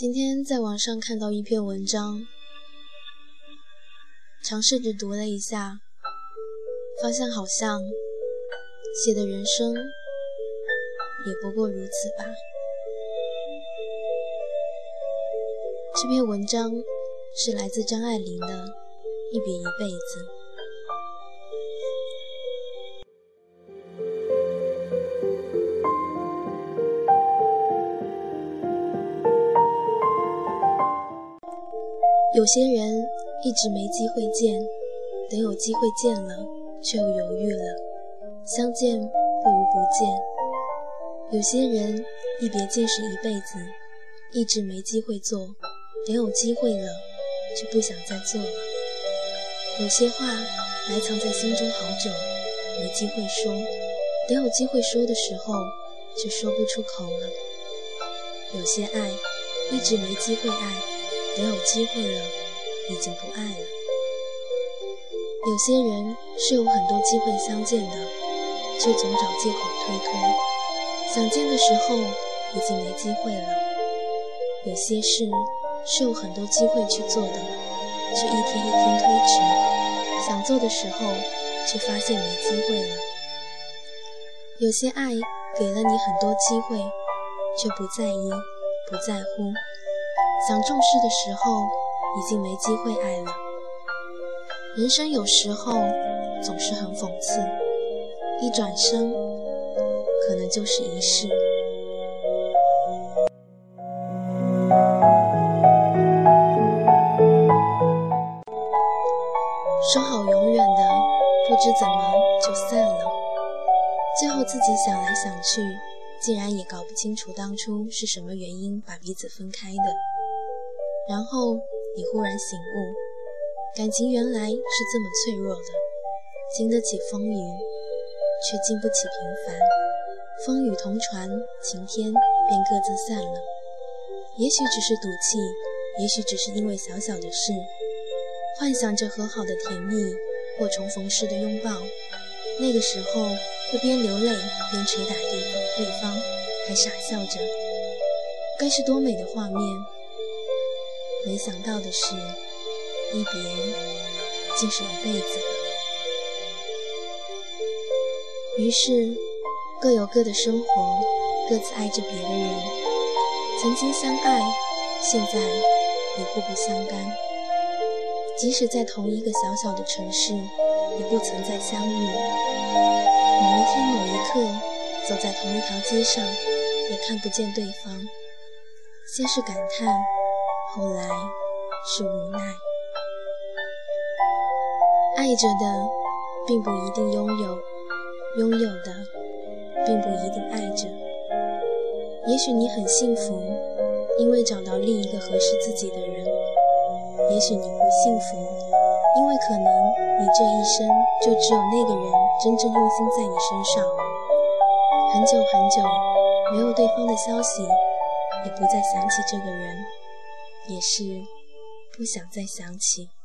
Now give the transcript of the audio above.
今天在网上看到一篇文章，尝试着读了一下，发现好像写的人生也不过如此吧。这篇文章是来自张爱玲的《一笔一辈子》。有些人一直没机会见，等有机会见了，却又犹豫了，相见不如不见。有些人一别竟是一辈子，一直没机会做，等有机会了，却不想再做了。有些话埋藏在心中好久，没机会说，等有机会说的时候，却说不出口了。有些爱一直没机会爱。等有机会了，已经不爱了。有些人是有很多机会相见的，却总找借口推脱。想见的时候已经没机会了。有些事是有很多机会去做的，却一天一天推迟。想做的时候，却发现没机会了。有些爱给了你很多机会，却不在意，不在乎。想重视的时候，已经没机会爱了。人生有时候总是很讽刺，一转身，可能就是一世。说好永远的，不知怎么就散了。最后自己想来想去，竟然也搞不清楚当初是什么原因把彼此分开的。然后你忽然醒悟，感情原来是这么脆弱的，经得起风雨，却经不起平凡。风雨同船，晴天便各自散了。也许只是赌气，也许只是因为小小的事，幻想着和好的甜蜜或重逢时的拥抱。那个时候会边流泪边捶打对方，对方还傻笑着，该是多美的画面。没想到的是，一别竟是一辈子。于是，各有各的生活，各自爱着别的人。曾经相爱，现在也互不相干。即使在同一个小小的城市，也不曾再相遇。某一天某一刻，走在同一条街上，也看不见对方。先是感叹。后来是无奈，爱着的并不一定拥有，拥有的并不一定爱着。也许你很幸福，因为找到另一个合适自己的人；也许你不幸福，因为可能你这一生就只有那个人真正用心在你身上。很久很久没有对方的消息，也不再想起这个人。也是不想再想起。